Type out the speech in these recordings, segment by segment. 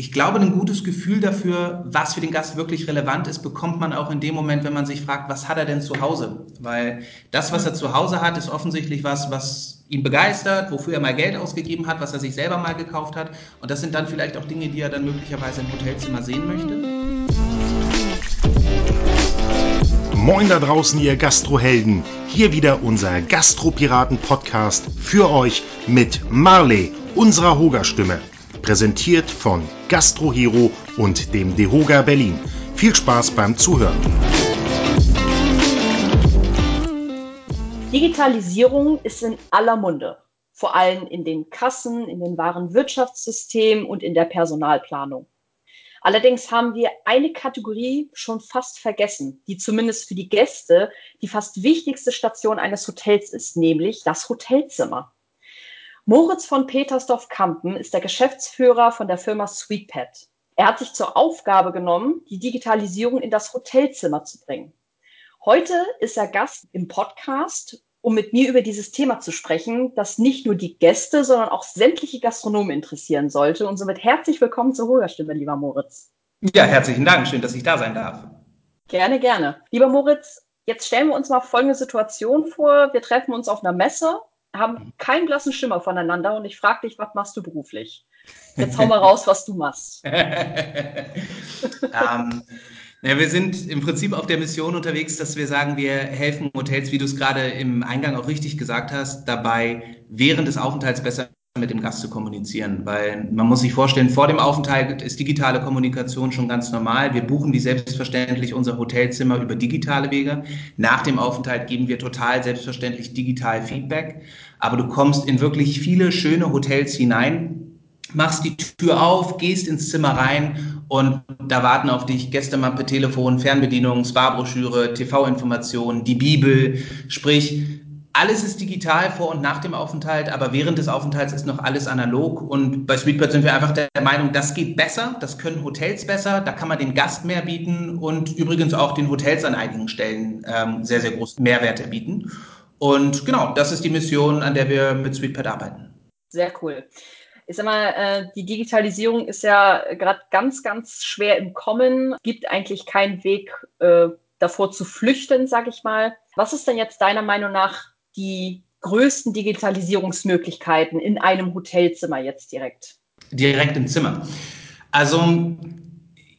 Ich glaube, ein gutes Gefühl dafür, was für den Gast wirklich relevant ist, bekommt man auch in dem Moment, wenn man sich fragt, was hat er denn zu Hause? Weil das, was er zu Hause hat, ist offensichtlich was, was ihn begeistert, wofür er mal Geld ausgegeben hat, was er sich selber mal gekauft hat. Und das sind dann vielleicht auch Dinge, die er dann möglicherweise im Hotelzimmer sehen möchte. Moin da draußen, ihr Gastrohelden. Hier wieder unser Gastropiraten-Podcast für euch mit Marley, unserer Hoga-Stimme präsentiert von Gastrohero und dem Dehoga Berlin. Viel Spaß beim Zuhören. Digitalisierung ist in aller Munde, vor allem in den Kassen, in den Warenwirtschaftssystemen und in der Personalplanung. Allerdings haben wir eine Kategorie schon fast vergessen, die zumindest für die Gäste die fast wichtigste Station eines Hotels ist, nämlich das Hotelzimmer. Moritz von Petersdorf-Kampen ist der Geschäftsführer von der Firma SweetPet. Er hat sich zur Aufgabe genommen, die Digitalisierung in das Hotelzimmer zu bringen. Heute ist er Gast im Podcast, um mit mir über dieses Thema zu sprechen, das nicht nur die Gäste, sondern auch sämtliche Gastronomen interessieren sollte. Und somit herzlich willkommen zur Hoherstimme, lieber Moritz. Ja, herzlichen Dank. Schön, dass ich da sein darf. Gerne, gerne. Lieber Moritz, jetzt stellen wir uns mal folgende Situation vor. Wir treffen uns auf einer Messe haben mhm. keinen blassen Schimmer voneinander und ich frage dich, was machst du beruflich? Jetzt hau mal raus, was du machst. ähm, ja, wir sind im Prinzip auf der Mission unterwegs, dass wir sagen, wir helfen Hotels, wie du es gerade im Eingang auch richtig gesagt hast, dabei während des Aufenthalts besser mit dem Gast zu kommunizieren, weil man muss sich vorstellen, vor dem Aufenthalt ist digitale Kommunikation schon ganz normal. Wir buchen wie selbstverständlich unser Hotelzimmer über digitale Wege. Nach dem Aufenthalt geben wir total selbstverständlich digital Feedback, aber du kommst in wirklich viele schöne Hotels hinein, machst die Tür auf, gehst ins Zimmer rein und da warten auf dich Gästemappe, Telefon, Fernbedienung, Sparbroschüre, TV-Informationen, die Bibel, sprich alles ist digital vor und nach dem Aufenthalt, aber während des Aufenthalts ist noch alles analog. Und bei Sweetbird sind wir einfach der Meinung, das geht besser, das können Hotels besser, da kann man den Gast mehr bieten und übrigens auch den Hotels an einigen Stellen ähm, sehr, sehr großen Mehrwerte bieten. Und genau, das ist die Mission, an der wir mit Sweetpad arbeiten. Sehr cool. Ich sag mal, äh, die Digitalisierung ist ja gerade ganz, ganz schwer im Kommen, gibt eigentlich keinen Weg äh, davor zu flüchten, sag ich mal. Was ist denn jetzt deiner Meinung nach die größten Digitalisierungsmöglichkeiten in einem Hotelzimmer jetzt direkt? Direkt im Zimmer. Also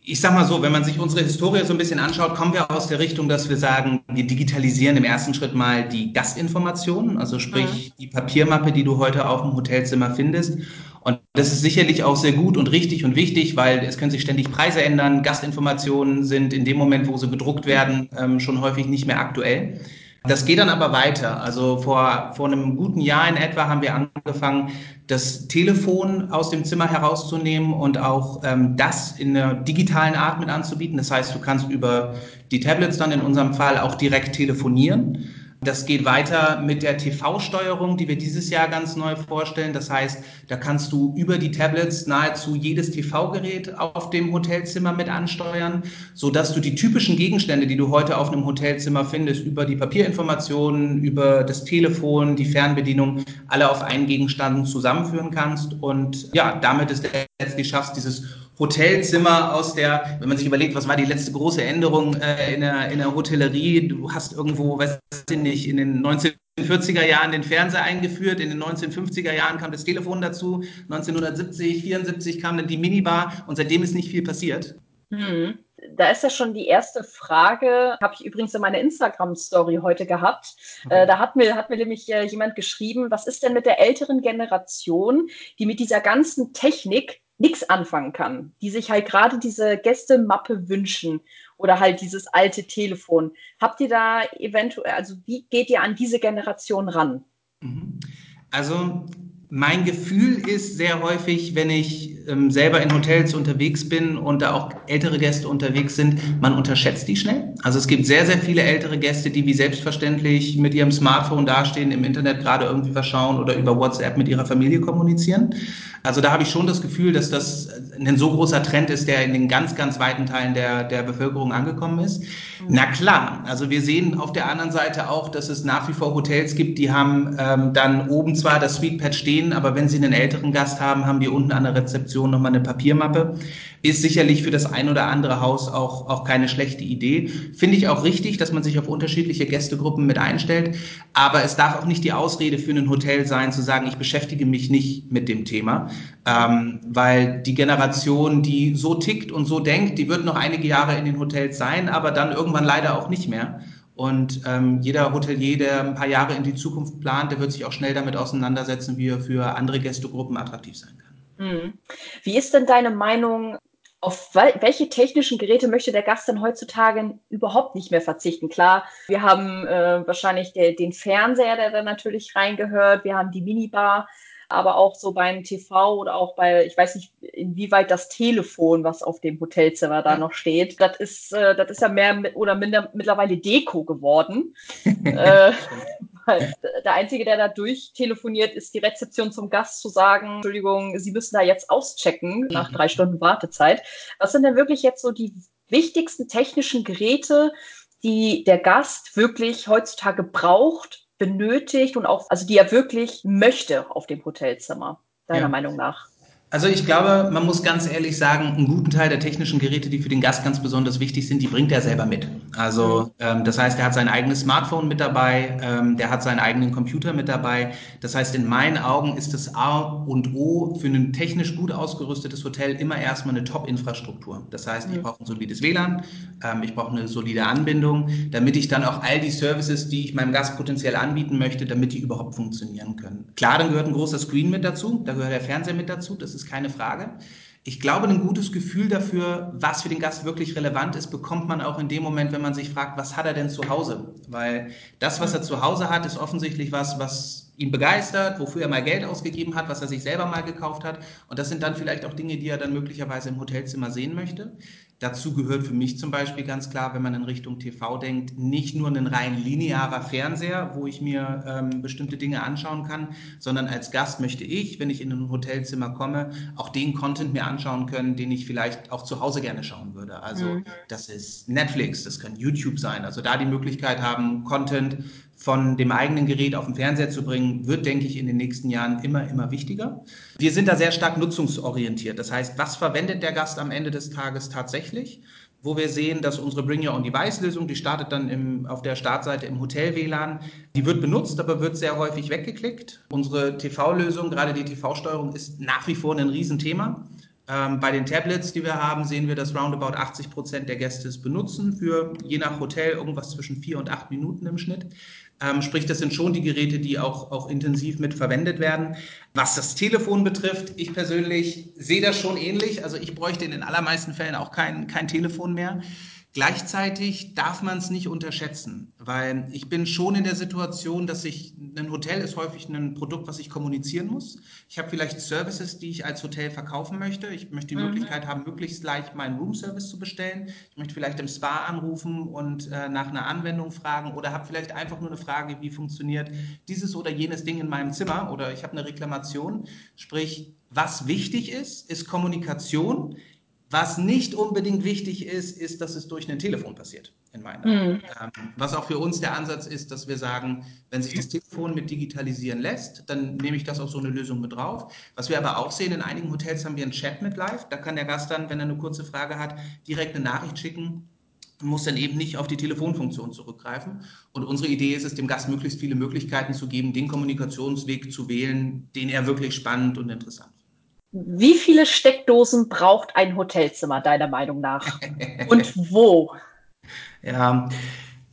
ich sag mal so, wenn man sich unsere Historie so ein bisschen anschaut, kommen wir aus der Richtung, dass wir sagen, wir digitalisieren im ersten Schritt mal die Gastinformationen, also sprich mhm. die Papiermappe, die du heute auf dem Hotelzimmer findest. Und das ist sicherlich auch sehr gut und richtig und wichtig, weil es können sich ständig Preise ändern. Gastinformationen sind in dem Moment, wo sie gedruckt werden, ähm, schon häufig nicht mehr aktuell. Das geht dann aber weiter. Also vor, vor einem guten Jahr in etwa haben wir angefangen, das Telefon aus dem Zimmer herauszunehmen und auch ähm, das in einer digitalen Art mit anzubieten. Das heißt, du kannst über die Tablets dann in unserem Fall auch direkt telefonieren. Das geht weiter mit der TV-Steuerung, die wir dieses Jahr ganz neu vorstellen. Das heißt, da kannst du über die Tablets nahezu jedes TV-Gerät auf dem Hotelzimmer mit ansteuern, so dass du die typischen Gegenstände, die du heute auf einem Hotelzimmer findest, über die Papierinformationen, über das Telefon, die Fernbedienung, alle auf einen Gegenstand zusammenführen kannst. Und ja, damit ist letztlich schaffst, dieses Hotelzimmer aus der, wenn man sich überlegt, was war die letzte große Änderung äh, in, der, in der Hotellerie, du hast irgendwo, weiß ich nicht, in den 1940er Jahren den Fernseher eingeführt, in den 1950er Jahren kam das Telefon dazu, 1970, 74 kam dann die Minibar und seitdem ist nicht viel passiert. Hm. Da ist ja schon die erste Frage, habe ich übrigens in meiner Instagram-Story heute gehabt. Okay. Äh, da hat mir, hat mir nämlich äh, jemand geschrieben, was ist denn mit der älteren Generation, die mit dieser ganzen Technik nichts anfangen kann, die sich halt gerade diese Gästemappe wünschen oder halt dieses alte Telefon. Habt ihr da eventuell, also wie geht ihr an diese Generation ran? Mhm. Also mein Gefühl ist sehr häufig, wenn ich ähm, selber in Hotels unterwegs bin und da auch ältere Gäste unterwegs sind, man unterschätzt die schnell. Also es gibt sehr, sehr viele ältere Gäste, die wie selbstverständlich mit ihrem Smartphone dastehen, im Internet gerade irgendwie verschauen oder über WhatsApp mit ihrer Familie kommunizieren. Also da habe ich schon das Gefühl, dass das ein so großer Trend ist, der in den ganz, ganz weiten Teilen der, der Bevölkerung angekommen ist. Mhm. Na klar, also wir sehen auf der anderen Seite auch, dass es nach wie vor Hotels gibt, die haben ähm, dann oben zwar das Sweetpad stehen, verstehen, aber wenn Sie einen älteren Gast haben, haben wir unten an der Rezeption nochmal eine Papiermappe. Ist sicherlich für das ein oder andere Haus auch, auch keine schlechte Idee. Finde ich auch richtig, dass man sich auf unterschiedliche Gästegruppen mit einstellt. Aber es darf auch nicht die Ausrede für ein Hotel sein, zu sagen, ich beschäftige mich nicht mit dem Thema. Ähm, weil die Generation, die so tickt und so denkt, die wird noch einige Jahre in den Hotels sein, aber dann irgendwann leider auch nicht mehr. Und ähm, jeder Hotelier, der ein paar Jahre in die Zukunft plant, der wird sich auch schnell damit auseinandersetzen, wie er für andere Gästegruppen attraktiv sein kann. Hm. Wie ist denn deine Meinung auf welche technischen Geräte möchte der Gast denn heutzutage überhaupt nicht mehr verzichten? Klar, wir haben äh, wahrscheinlich der, den Fernseher, der da natürlich reingehört, wir haben die Minibar, aber auch so beim TV oder auch bei, ich weiß nicht, inwieweit das Telefon, was auf dem Hotelzimmer da noch steht, das ist, äh, das ist ja mehr oder minder mittlerweile Deko geworden. äh, der Einzige, der da durchtelefoniert, ist die Rezeption zum Gast zu sagen, Entschuldigung, Sie müssen da jetzt auschecken nach mhm. drei Stunden Wartezeit. Was sind denn wirklich jetzt so die wichtigsten technischen Geräte, die der Gast wirklich heutzutage braucht, benötigt und auch, also die er wirklich möchte auf dem Hotelzimmer, deiner ja. Meinung nach? Also ich glaube, man muss ganz ehrlich sagen, einen guten Teil der technischen Geräte, die für den Gast ganz besonders wichtig sind, die bringt er selber mit. Also mhm. ähm, das heißt, er hat sein eigenes Smartphone mit dabei, ähm, der hat seinen eigenen Computer mit dabei. Das heißt, in meinen Augen ist das A und O für ein technisch gut ausgerüstetes Hotel immer erstmal eine Top-Infrastruktur. Das heißt, mhm. ich brauche ein solides WLAN, ähm, ich brauche eine solide Anbindung, damit ich dann auch all die Services, die ich meinem Gast potenziell anbieten möchte, damit die überhaupt funktionieren können. Klar, dann gehört ein großer Screen mit dazu, da gehört der Fernseher mit dazu, das ist ist keine Frage. Ich glaube, ein gutes Gefühl dafür, was für den Gast wirklich relevant ist, bekommt man auch in dem Moment, wenn man sich fragt, was hat er denn zu Hause? Weil das, was er zu Hause hat, ist offensichtlich was, was ihn begeistert, wofür er mal Geld ausgegeben hat, was er sich selber mal gekauft hat. Und das sind dann vielleicht auch Dinge, die er dann möglicherweise im Hotelzimmer sehen möchte. Dazu gehört für mich zum Beispiel ganz klar, wenn man in Richtung TV denkt, nicht nur ein rein linearer Fernseher, wo ich mir ähm, bestimmte Dinge anschauen kann, sondern als Gast möchte ich, wenn ich in ein Hotelzimmer komme, auch den Content mir anschauen können, den ich vielleicht auch zu Hause gerne schauen würde. Also mhm. das ist Netflix, das kann YouTube sein. Also da die Möglichkeit haben, Content von dem eigenen Gerät auf den Fernseher zu bringen, wird, denke ich, in den nächsten Jahren immer, immer wichtiger. Wir sind da sehr stark nutzungsorientiert. Das heißt, was verwendet der Gast am Ende des Tages tatsächlich? Wo wir sehen, dass unsere Bring Your Own Device Lösung, die startet dann im, auf der Startseite im Hotel WLAN, die wird benutzt, aber wird sehr häufig weggeklickt. Unsere TV-Lösung, gerade die TV-Steuerung, ist nach wie vor ein Riesenthema. Ähm, bei den Tablets, die wir haben, sehen wir, dass roundabout 80 Prozent der Gäste es benutzen für je nach Hotel irgendwas zwischen vier und acht Minuten im Schnitt. Ähm, sprich, das sind schon die Geräte, die auch, auch intensiv mit verwendet werden. Was das Telefon betrifft, ich persönlich sehe das schon ähnlich. Also ich bräuchte in den allermeisten Fällen auch kein, kein Telefon mehr. Gleichzeitig darf man es nicht unterschätzen, weil ich bin schon in der Situation, dass ich, ein Hotel ist häufig ein Produkt, was ich kommunizieren muss. Ich habe vielleicht Services, die ich als Hotel verkaufen möchte. Ich möchte die mhm. Möglichkeit haben, möglichst leicht meinen Roomservice zu bestellen. Ich möchte vielleicht im Spa anrufen und äh, nach einer Anwendung fragen oder habe vielleicht einfach nur eine Frage, wie funktioniert dieses oder jenes Ding in meinem Zimmer oder ich habe eine Reklamation. Sprich, was wichtig ist, ist Kommunikation. Was nicht unbedingt wichtig ist, ist, dass es durch ein Telefon passiert, in meinen Augen. Mhm. Ähm, was auch für uns der Ansatz ist, dass wir sagen, wenn sich das Telefon mit digitalisieren lässt, dann nehme ich das auf so eine Lösung mit drauf. Was wir aber auch sehen, in einigen Hotels haben wir einen Chat mit live. Da kann der Gast dann, wenn er eine kurze Frage hat, direkt eine Nachricht schicken und muss dann eben nicht auf die Telefonfunktion zurückgreifen. Und unsere Idee ist es, dem Gast möglichst viele Möglichkeiten zu geben, den Kommunikationsweg zu wählen, den er wirklich spannend und interessant findet. Wie viele Steckdosen braucht ein Hotelzimmer deiner Meinung nach? Und wo? Ja,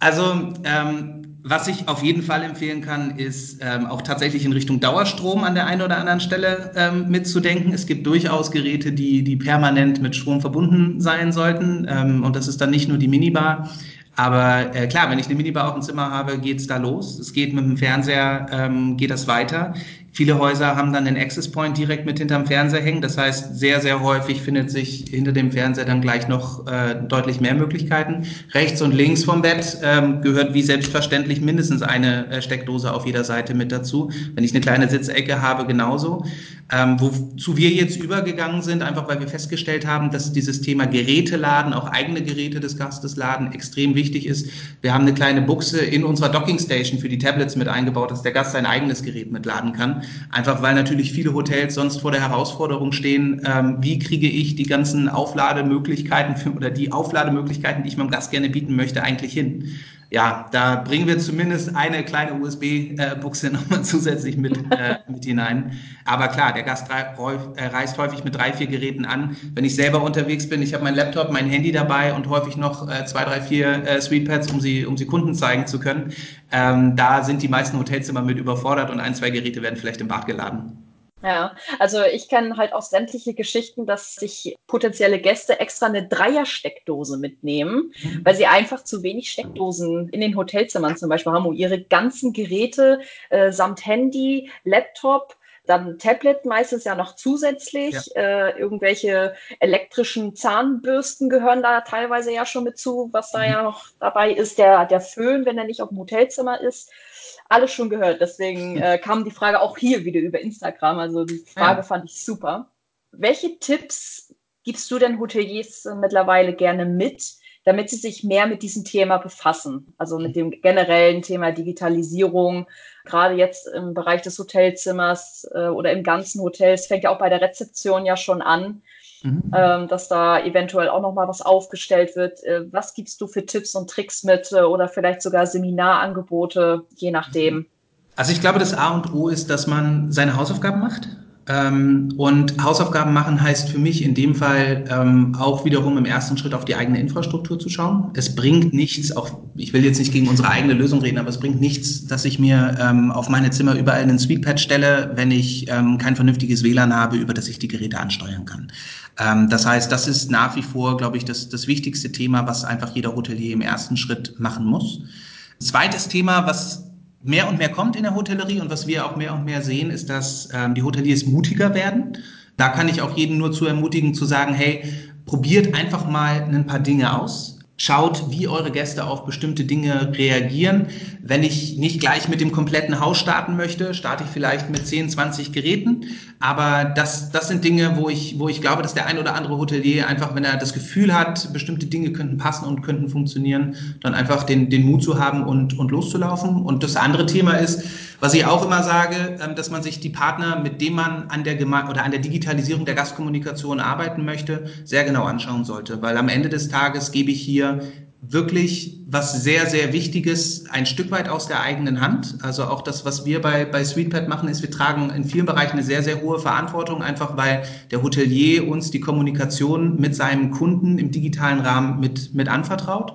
also ähm, was ich auf jeden Fall empfehlen kann, ist ähm, auch tatsächlich in Richtung Dauerstrom an der einen oder anderen Stelle ähm, mitzudenken. Es gibt durchaus Geräte, die, die permanent mit Strom verbunden sein sollten. Ähm, und das ist dann nicht nur die Minibar. Aber äh, klar, wenn ich eine Minibar auf dem Zimmer habe, geht's da los. Es geht mit dem Fernseher, ähm, geht das weiter. Viele Häuser haben dann den Access Point direkt mit hinterm Fernseher hängen. Das heißt, sehr, sehr häufig findet sich hinter dem Fernseher dann gleich noch äh, deutlich mehr Möglichkeiten. Rechts und links vom Bett ähm, gehört wie selbstverständlich mindestens eine äh, Steckdose auf jeder Seite mit dazu. Wenn ich eine kleine Sitzecke habe, genauso. Ähm, wozu wir jetzt übergegangen sind, einfach weil wir festgestellt haben, dass dieses Thema Geräte laden, auch eigene Geräte des Gastes laden, extrem wichtig ist. Wir haben eine kleine Buchse in unserer Docking Station für die Tablets mit eingebaut, dass der Gast sein eigenes Gerät mitladen kann. Einfach weil natürlich viele Hotels sonst vor der Herausforderung stehen, ähm, wie kriege ich die ganzen Auflademöglichkeiten für, oder die Auflademöglichkeiten, die ich meinem Gast gerne bieten möchte, eigentlich hin ja, da bringen wir zumindest eine kleine USB-Buchse nochmal zusätzlich mit, äh, mit hinein. Aber klar, der Gast äh, reist häufig mit drei, vier Geräten an. Wenn ich selber unterwegs bin, ich habe mein Laptop, mein Handy dabei und häufig noch äh, zwei, drei, vier äh, Sweetpads, um sie, um sie Kunden zeigen zu können. Ähm, da sind die meisten Hotelzimmer mit überfordert und ein, zwei Geräte werden vielleicht im Bad geladen. Ja, also ich kenne halt auch sämtliche Geschichten, dass sich potenzielle Gäste extra eine Dreiersteckdose mitnehmen, mhm. weil sie einfach zu wenig Steckdosen in den Hotelzimmern zum Beispiel haben, um ihre ganzen Geräte äh, samt Handy, Laptop, dann Tablet meistens ja noch zusätzlich. Ja. Äh, irgendwelche elektrischen Zahnbürsten gehören da teilweise ja schon mit zu, was da mhm. ja noch dabei ist. Der, der Föhn, wenn er nicht auf dem Hotelzimmer ist alles schon gehört. Deswegen äh, kam die Frage auch hier wieder über Instagram. Also die Frage ja. fand ich super. Welche Tipps gibst du denn Hoteliers mittlerweile gerne mit, damit sie sich mehr mit diesem Thema befassen? Also mit dem generellen Thema Digitalisierung, gerade jetzt im Bereich des Hotelzimmers äh, oder im ganzen Hotel. Es fängt ja auch bei der Rezeption ja schon an mhm. ähm, dass da eventuell auch nochmal was aufgestellt wird. Äh, was gibst du für Tipps und Tricks mit äh, oder vielleicht sogar Seminarangebote, je nachdem? Also ich glaube, das A und O ist, dass man seine Hausaufgaben macht. Ähm, und Hausaufgaben machen heißt für mich in dem Fall ähm, auch wiederum im ersten Schritt auf die eigene Infrastruktur zu schauen. Es bringt nichts, auch ich will jetzt nicht gegen unsere eigene Lösung reden, aber es bringt nichts, dass ich mir ähm, auf meine Zimmer überall einen Sweetpad stelle, wenn ich ähm, kein vernünftiges WLAN habe, über das ich die Geräte ansteuern kann. Ähm, das heißt, das ist nach wie vor, glaube ich, das, das wichtigste Thema, was einfach jeder Hotelier im ersten Schritt machen muss. Zweites Thema, was mehr und mehr kommt in der Hotellerie und was wir auch mehr und mehr sehen, ist, dass ähm, die Hoteliers mutiger werden. Da kann ich auch jeden nur zu ermutigen, zu sagen, hey, probiert einfach mal ein paar Dinge aus. Schaut, wie eure Gäste auf bestimmte Dinge reagieren. Wenn ich nicht gleich mit dem kompletten Haus starten möchte, starte ich vielleicht mit 10, 20 Geräten. Aber das, das sind Dinge, wo ich, wo ich glaube, dass der ein oder andere Hotelier einfach, wenn er das Gefühl hat, bestimmte Dinge könnten passen und könnten funktionieren, dann einfach den, den Mut zu haben und, und loszulaufen. Und das andere Thema ist, was ich auch immer sage, ähm, dass man sich die Partner, mit denen man an der Geme oder an der Digitalisierung der Gastkommunikation arbeiten möchte, sehr genau anschauen sollte. Weil am Ende des Tages gebe ich hier wirklich was sehr, sehr Wichtiges ein Stück weit aus der eigenen Hand. Also auch das, was wir bei, bei Sweetpad machen, ist, wir tragen in vielen Bereichen eine sehr, sehr hohe Verantwortung, einfach weil der Hotelier uns die Kommunikation mit seinem Kunden im digitalen Rahmen mit, mit anvertraut.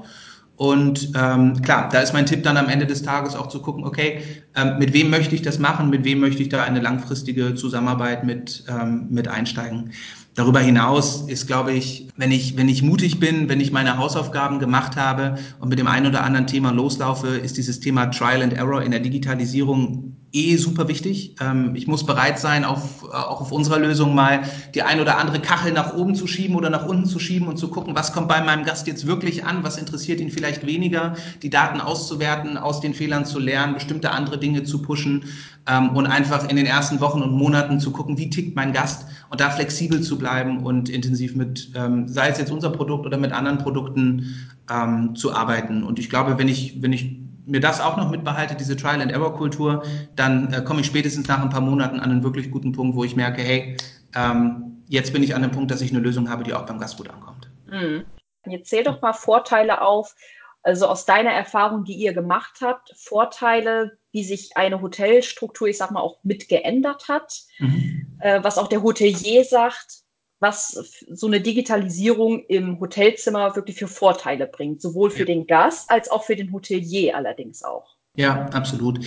Und ähm, klar, da ist mein Tipp dann am Ende des Tages auch zu gucken, okay, ähm, mit wem möchte ich das machen, mit wem möchte ich da eine langfristige Zusammenarbeit mit, ähm, mit einsteigen. Darüber hinaus ist, glaube ich, wenn ich, wenn ich mutig bin, wenn ich meine Hausaufgaben gemacht habe und mit dem einen oder anderen Thema loslaufe, ist dieses Thema Trial and Error in der Digitalisierung eh super wichtig. Ähm, ich muss bereit sein, auf, äh, auch auf unserer Lösung mal die ein oder andere Kachel nach oben zu schieben oder nach unten zu schieben und zu gucken, was kommt bei meinem Gast jetzt wirklich an, was interessiert ihn vielleicht weniger, die Daten auszuwerten, aus den Fehlern zu lernen, bestimmte andere Dinge zu pushen ähm, und einfach in den ersten Wochen und Monaten zu gucken, wie tickt mein Gast und da flexibel zu bleiben und intensiv mit, ähm, sei es jetzt unser Produkt oder mit anderen Produkten zu arbeiten. Und ich glaube, wenn ich, wenn ich mir das auch noch mitbehalte, diese Trial-and-Error-Kultur, dann äh, komme ich spätestens nach ein paar Monaten an einen wirklich guten Punkt, wo ich merke, hey, ähm, jetzt bin ich an dem Punkt, dass ich eine Lösung habe, die auch beim Gast gut ankommt. Mhm. Jetzt zähl doch mal Vorteile auf, also aus deiner Erfahrung, die ihr gemacht habt, Vorteile, wie sich eine Hotelstruktur, ich sag mal, auch mit geändert hat, mhm. äh, was auch der Hotelier sagt, was so eine Digitalisierung im Hotelzimmer wirklich für Vorteile bringt, sowohl für ja. den Gast als auch für den Hotelier allerdings auch. Ja, absolut.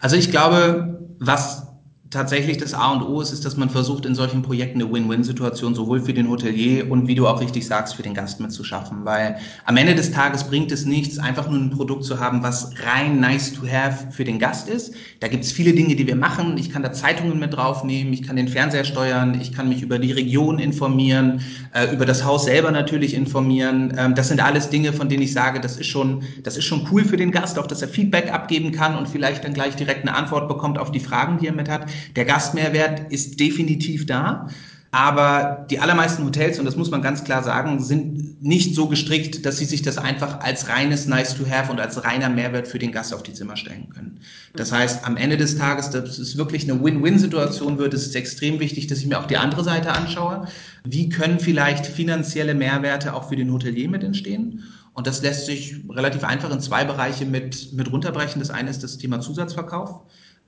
Also ich glaube, was tatsächlich das A und O ist, ist, dass man versucht, in solchen Projekten eine Win-Win-Situation sowohl für den Hotelier und wie du auch richtig sagst, für den Gast mitzuschaffen. Weil am Ende des Tages bringt es nichts, einfach nur ein Produkt zu haben, was rein nice to have für den Gast ist. Da gibt es viele Dinge, die wir machen. Ich kann da Zeitungen mit draufnehmen, ich kann den Fernseher steuern, ich kann mich über die Region informieren, äh, über das Haus selber natürlich informieren. Ähm, das sind alles Dinge, von denen ich sage, das ist schon, das ist schon cool für den Gast, auch dass er Feedback abgeben kann und vielleicht dann gleich direkt eine Antwort bekommt auf die Fragen, die er mit hat. Der Gastmehrwert ist definitiv da. Aber die allermeisten Hotels, und das muss man ganz klar sagen, sind nicht so gestrickt, dass sie sich das einfach als reines Nice to Have und als reiner Mehrwert für den Gast auf die Zimmer stellen können. Das heißt, am Ende des Tages, dass es wirklich eine Win-Win-Situation wird, ist es extrem wichtig, dass ich mir auch die andere Seite anschaue. Wie können vielleicht finanzielle Mehrwerte auch für den Hotelier mit entstehen? Und das lässt sich relativ einfach in zwei Bereiche mit, mit runterbrechen. Das eine ist das Thema Zusatzverkauf.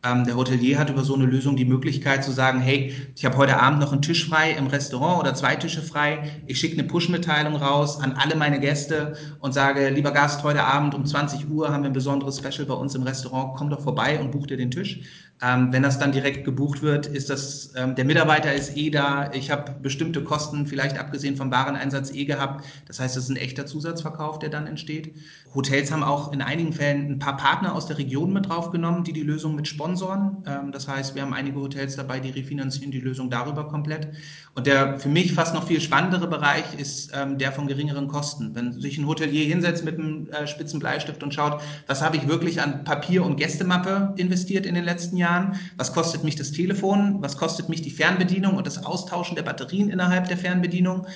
Ähm, der Hotelier hat über so eine Lösung die Möglichkeit zu sagen, hey, ich habe heute Abend noch einen Tisch frei im Restaurant oder zwei Tische frei. Ich schicke eine Push-Mitteilung raus an alle meine Gäste und sage, lieber Gast, heute Abend um 20 Uhr haben wir ein besonderes Special bei uns im Restaurant. Komm doch vorbei und buch dir den Tisch. Ähm, wenn das dann direkt gebucht wird, ist das, ähm, der Mitarbeiter ist eh da. Ich habe bestimmte Kosten, vielleicht abgesehen vom Wareneinsatz, eh gehabt. Das heißt, das ist ein echter Zusatzverkauf, der dann entsteht. Hotels haben auch in einigen Fällen ein paar Partner aus der Region mit draufgenommen, die die Lösung mit sponsoren. Ähm, das heißt, wir haben einige Hotels dabei, die refinanzieren die Lösung darüber komplett. Und der für mich fast noch viel spannendere Bereich ist ähm, der von geringeren Kosten. Wenn sich ein Hotelier hinsetzt mit einem äh, spitzen Bleistift und schaut, was habe ich wirklich an Papier und Gästemappe investiert in den letzten Jahren, Jahren. Was kostet mich das Telefon? Was kostet mich die Fernbedienung und das Austauschen der Batterien innerhalb der Fernbedienung?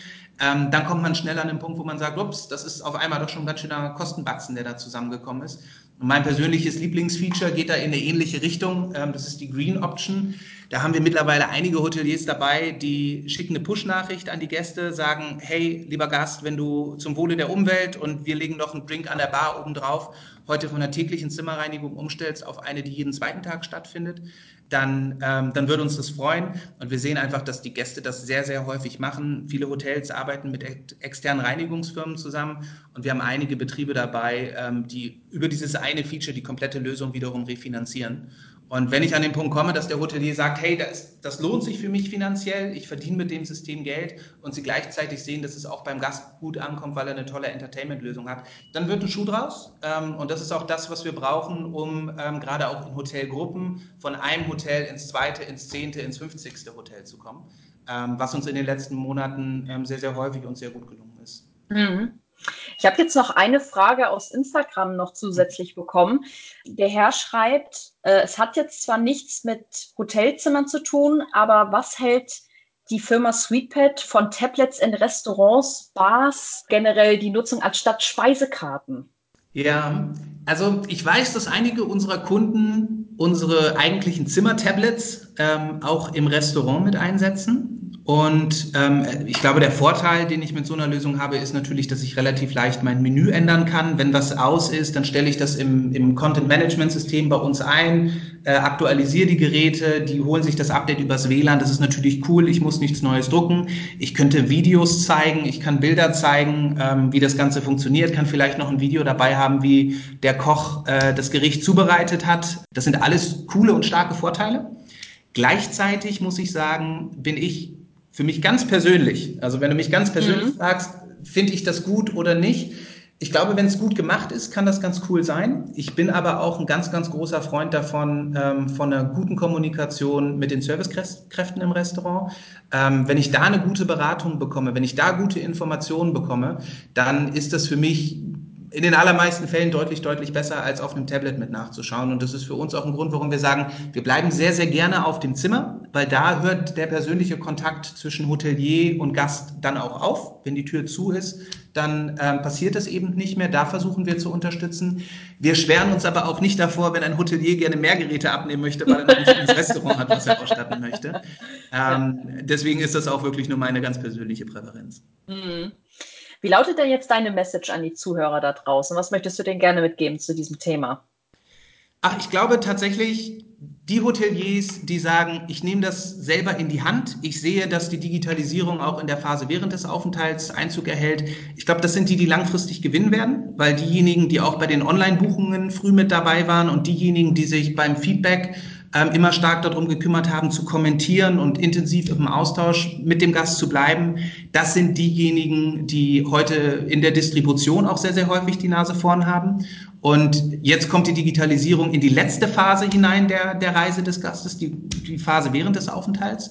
Ähm, dann kommt man schnell an den Punkt, wo man sagt, ups, das ist auf einmal doch schon ein ganz schöner Kostenbatzen, der da zusammengekommen ist. Und mein persönliches Lieblingsfeature geht da in eine ähnliche Richtung. Ähm, das ist die Green Option. Da haben wir mittlerweile einige Hoteliers dabei, die schicken eine Push-Nachricht an die Gäste, sagen, hey, lieber Gast, wenn du zum Wohle der Umwelt und wir legen noch einen Drink an der Bar oben drauf, heute von der täglichen Zimmerreinigung umstellst auf eine, die jeden zweiten Tag stattfindet, dann, ähm, dann würde uns das freuen. Und wir sehen einfach, dass die Gäste das sehr, sehr häufig machen. Viele Hotels arbeiten mit externen Reinigungsfirmen zusammen und wir haben einige Betriebe dabei, ähm, die über dieses eine Feature die komplette Lösung wiederum refinanzieren. Und wenn ich an den Punkt komme, dass der Hotelier sagt, hey, das, das lohnt sich für mich finanziell, ich verdiene mit dem System Geld und sie gleichzeitig sehen, dass es auch beim Gast gut ankommt, weil er eine tolle Entertainment-Lösung hat, dann wird ein Schuh draus. Ähm, und das ist auch das, was wir brauchen, um ähm, gerade auch in Hotelgruppen von einem Hotel ins zweite, ins zehnte, ins fünfzigste Hotel zu kommen, ähm, was uns in den letzten Monaten sehr, sehr häufig und sehr gut gelungen ist. Mhm. Ich habe jetzt noch eine Frage aus Instagram noch zusätzlich bekommen. Der Herr schreibt, äh, es hat jetzt zwar nichts mit Hotelzimmern zu tun, aber was hält die Firma Sweetpad von Tablets in Restaurants, Bars, generell die Nutzung anstatt Speisekarten? Ja, also ich weiß, dass einige unserer Kunden unsere eigentlichen Zimmertablets ähm, auch im Restaurant mit einsetzen. Und ähm, ich glaube, der Vorteil, den ich mit so einer Lösung habe, ist natürlich, dass ich relativ leicht mein Menü ändern kann. Wenn was aus ist, dann stelle ich das im, im Content-Management-System bei uns ein, äh, aktualisiere die Geräte, die holen sich das Update übers WLAN. Das ist natürlich cool, ich muss nichts Neues drucken. Ich könnte Videos zeigen, ich kann Bilder zeigen, ähm, wie das Ganze funktioniert, kann vielleicht noch ein Video dabei haben, wie der Koch äh, das Gericht zubereitet hat. Das sind alles coole und starke Vorteile. Gleichzeitig muss ich sagen, bin ich für mich ganz persönlich, also wenn du mich ganz persönlich mhm. fragst, finde ich das gut oder nicht? Ich glaube, wenn es gut gemacht ist, kann das ganz cool sein. Ich bin aber auch ein ganz, ganz großer Freund davon, ähm, von einer guten Kommunikation mit den Servicekräften im Restaurant. Ähm, wenn ich da eine gute Beratung bekomme, wenn ich da gute Informationen bekomme, dann ist das für mich in den allermeisten Fällen deutlich, deutlich besser, als auf einem Tablet mit nachzuschauen. Und das ist für uns auch ein Grund, warum wir sagen, wir bleiben sehr, sehr gerne auf dem Zimmer, weil da hört der persönliche Kontakt zwischen Hotelier und Gast dann auch auf. Wenn die Tür zu ist, dann ähm, passiert das eben nicht mehr. Da versuchen wir zu unterstützen. Wir schweren uns aber auch nicht davor, wenn ein Hotelier gerne mehr Geräte abnehmen möchte, weil er nicht ins Restaurant hat, was er ausstatten möchte. Ähm, deswegen ist das auch wirklich nur meine ganz persönliche Präferenz. Mhm. Wie lautet denn jetzt deine Message an die Zuhörer da draußen? Was möchtest du denn gerne mitgeben zu diesem Thema? Ach, ich glaube tatsächlich, die Hoteliers, die sagen, ich nehme das selber in die Hand, ich sehe, dass die Digitalisierung auch in der Phase während des Aufenthalts Einzug erhält. Ich glaube, das sind die, die langfristig gewinnen werden, weil diejenigen, die auch bei den Online-Buchungen früh mit dabei waren und diejenigen, die sich beim Feedback ähm, immer stark darum gekümmert haben, zu kommentieren und intensiv im Austausch mit dem Gast zu bleiben. Das sind diejenigen, die heute in der Distribution auch sehr, sehr häufig die Nase vorn haben. Und jetzt kommt die Digitalisierung in die letzte Phase hinein der, der Reise des Gastes, die, die Phase während des Aufenthalts.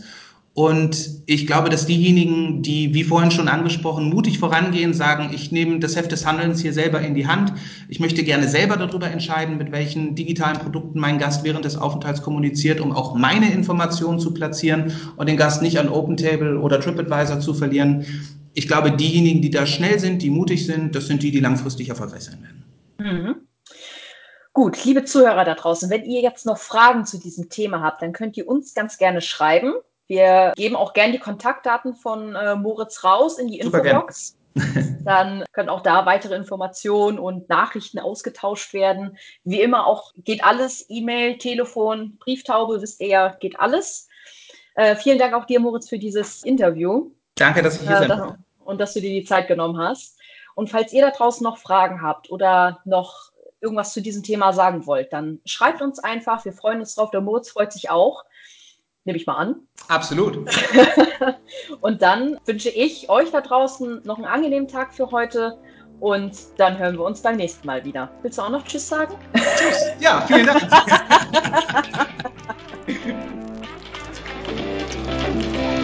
Und ich glaube, dass diejenigen, die, wie vorhin schon angesprochen, mutig vorangehen, sagen, ich nehme das Heft des Handelns hier selber in die Hand. Ich möchte gerne selber darüber entscheiden, mit welchen digitalen Produkten mein Gast während des Aufenthalts kommuniziert, um auch meine Informationen zu platzieren und den Gast nicht an OpenTable oder TripAdvisor zu verlieren. Ich glaube, diejenigen, die da schnell sind, die mutig sind, das sind die, die langfristig erfolgreich sein werden. Mhm. Gut, liebe Zuhörer da draußen, wenn ihr jetzt noch Fragen zu diesem Thema habt, dann könnt ihr uns ganz gerne schreiben. Wir geben auch gerne die Kontaktdaten von äh, Moritz raus in die Infobox. Dann können auch da weitere Informationen und Nachrichten ausgetauscht werden. Wie immer auch geht alles, E-Mail, Telefon, Brieftaube, wisst ihr ja, geht alles. Äh, vielen Dank auch dir, Moritz, für dieses Interview. Danke, dass ich hier äh, bin. Und dass du dir die Zeit genommen hast. Und falls ihr da draußen noch Fragen habt oder noch irgendwas zu diesem Thema sagen wollt, dann schreibt uns einfach. Wir freuen uns drauf. Der Moritz freut sich auch. Nehme ich mal an. Absolut. und dann wünsche ich euch da draußen noch einen angenehmen Tag für heute. Und dann hören wir uns beim nächsten Mal wieder. Willst du auch noch Tschüss sagen? Tschüss. Ja, vielen Dank.